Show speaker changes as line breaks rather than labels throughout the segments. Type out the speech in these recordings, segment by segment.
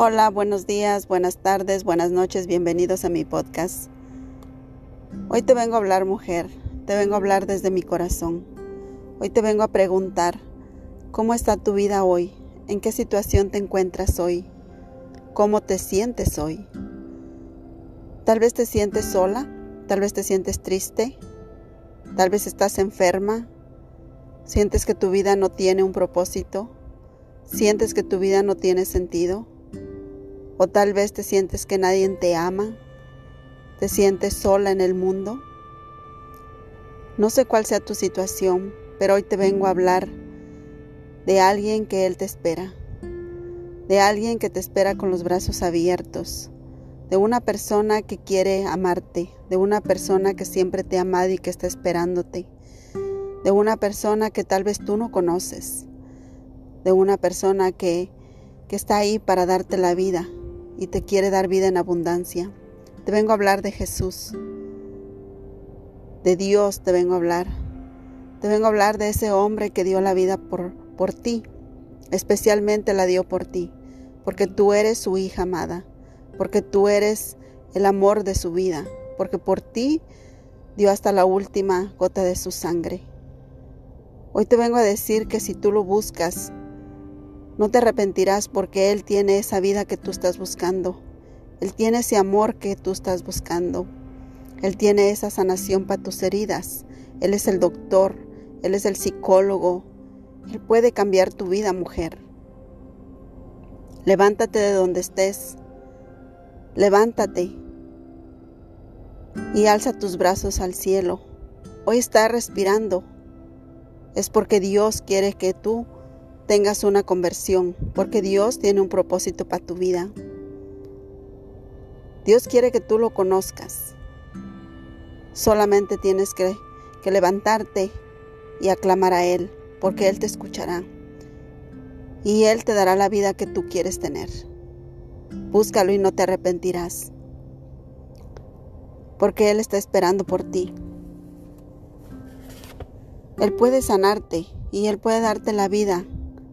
Hola, buenos días, buenas tardes, buenas noches, bienvenidos a mi podcast. Hoy te vengo a hablar, mujer, te vengo a hablar desde mi corazón. Hoy te vengo a preguntar, ¿cómo está tu vida hoy? ¿En qué situación te encuentras hoy? ¿Cómo te sientes hoy? Tal vez te sientes sola, tal vez te sientes triste, tal vez estás enferma, sientes que tu vida no tiene un propósito, sientes que tu vida no tiene sentido. O tal vez te sientes que nadie te ama, te sientes sola en el mundo. No sé cuál sea tu situación, pero hoy te vengo a hablar de alguien que Él te espera, de alguien que te espera con los brazos abiertos, de una persona que quiere amarte, de una persona que siempre te ha amado y que está esperándote, de una persona que tal vez tú no conoces, de una persona que, que está ahí para darte la vida, y te quiere dar vida en abundancia. Te vengo a hablar de Jesús. De Dios te vengo a hablar. Te vengo a hablar de ese hombre que dio la vida por, por ti. Especialmente la dio por ti. Porque tú eres su hija amada. Porque tú eres el amor de su vida. Porque por ti dio hasta la última gota de su sangre. Hoy te vengo a decir que si tú lo buscas, no te arrepentirás porque Él tiene esa vida que tú estás buscando. Él tiene ese amor que tú estás buscando. Él tiene esa sanación para tus heridas. Él es el doctor. Él es el psicólogo. Él puede cambiar tu vida, mujer. Levántate de donde estés. Levántate y alza tus brazos al cielo. Hoy estás respirando. Es porque Dios quiere que tú tengas una conversión, porque Dios tiene un propósito para tu vida. Dios quiere que tú lo conozcas. Solamente tienes que, levantarte y aclamar a Él, porque Él te escuchará. Y Él te dará la vida que tú quieres tener. Búscalo y no te arrepentirás, porque Él está esperando por ti. Él puede sanarte y Él puede darte la vida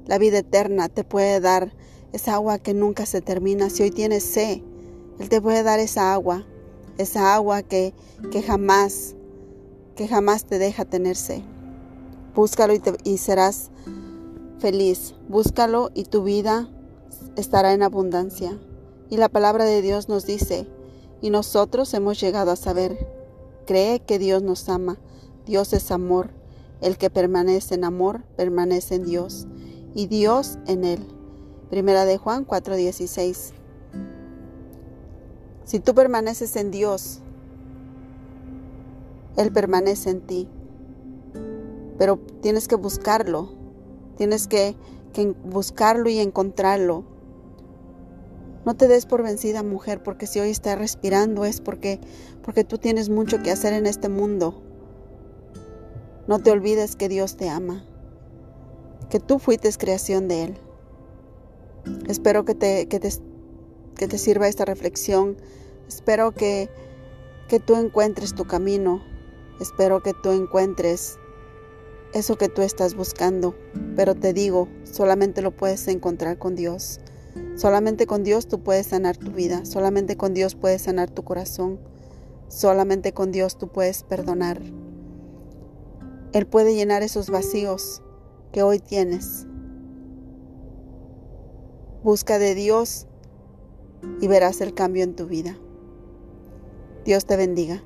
la vida eterna te puede dar esa agua que nunca se termina. Si hoy tienes sed, Él te puede dar esa agua, esa agua que, que jamás, que jamás te deja tener sed. Búscalo y, y serás feliz. Búscalo y tu vida estará en abundancia. Y la palabra de Dios nos dice, y nosotros hemos llegado a saber, cree que Dios nos ama, Dios es amor, el que permanece en amor permanece en Dios y Dios en él. Primera de Juan 4:16. Si tú permaneces en Dios, Él permanece en ti. Pero tienes que buscarlo, tienes que, buscarlo y encontrarlo. No te des por vencida, mujer, porque si hoy estás respirando es porque, porque tú tienes mucho que hacer en este mundo. No te olvides que Dios te ama que tú fuiste creación de Él. Espero que te, que te, que te sirva esta reflexión. Espero que, que tú encuentres tu camino. Espero que tú encuentres eso que tú estás buscando. Pero te digo, solamente lo puedes encontrar con Dios. Solamente con Dios tú puedes sanar tu vida. Solamente con Dios puedes sanar tu corazón. Solamente con Dios tú puedes perdonar. Él puede llenar esos vacíos que hoy tienes. Busca de Dios y verás el cambio en tu vida. Dios te bendiga.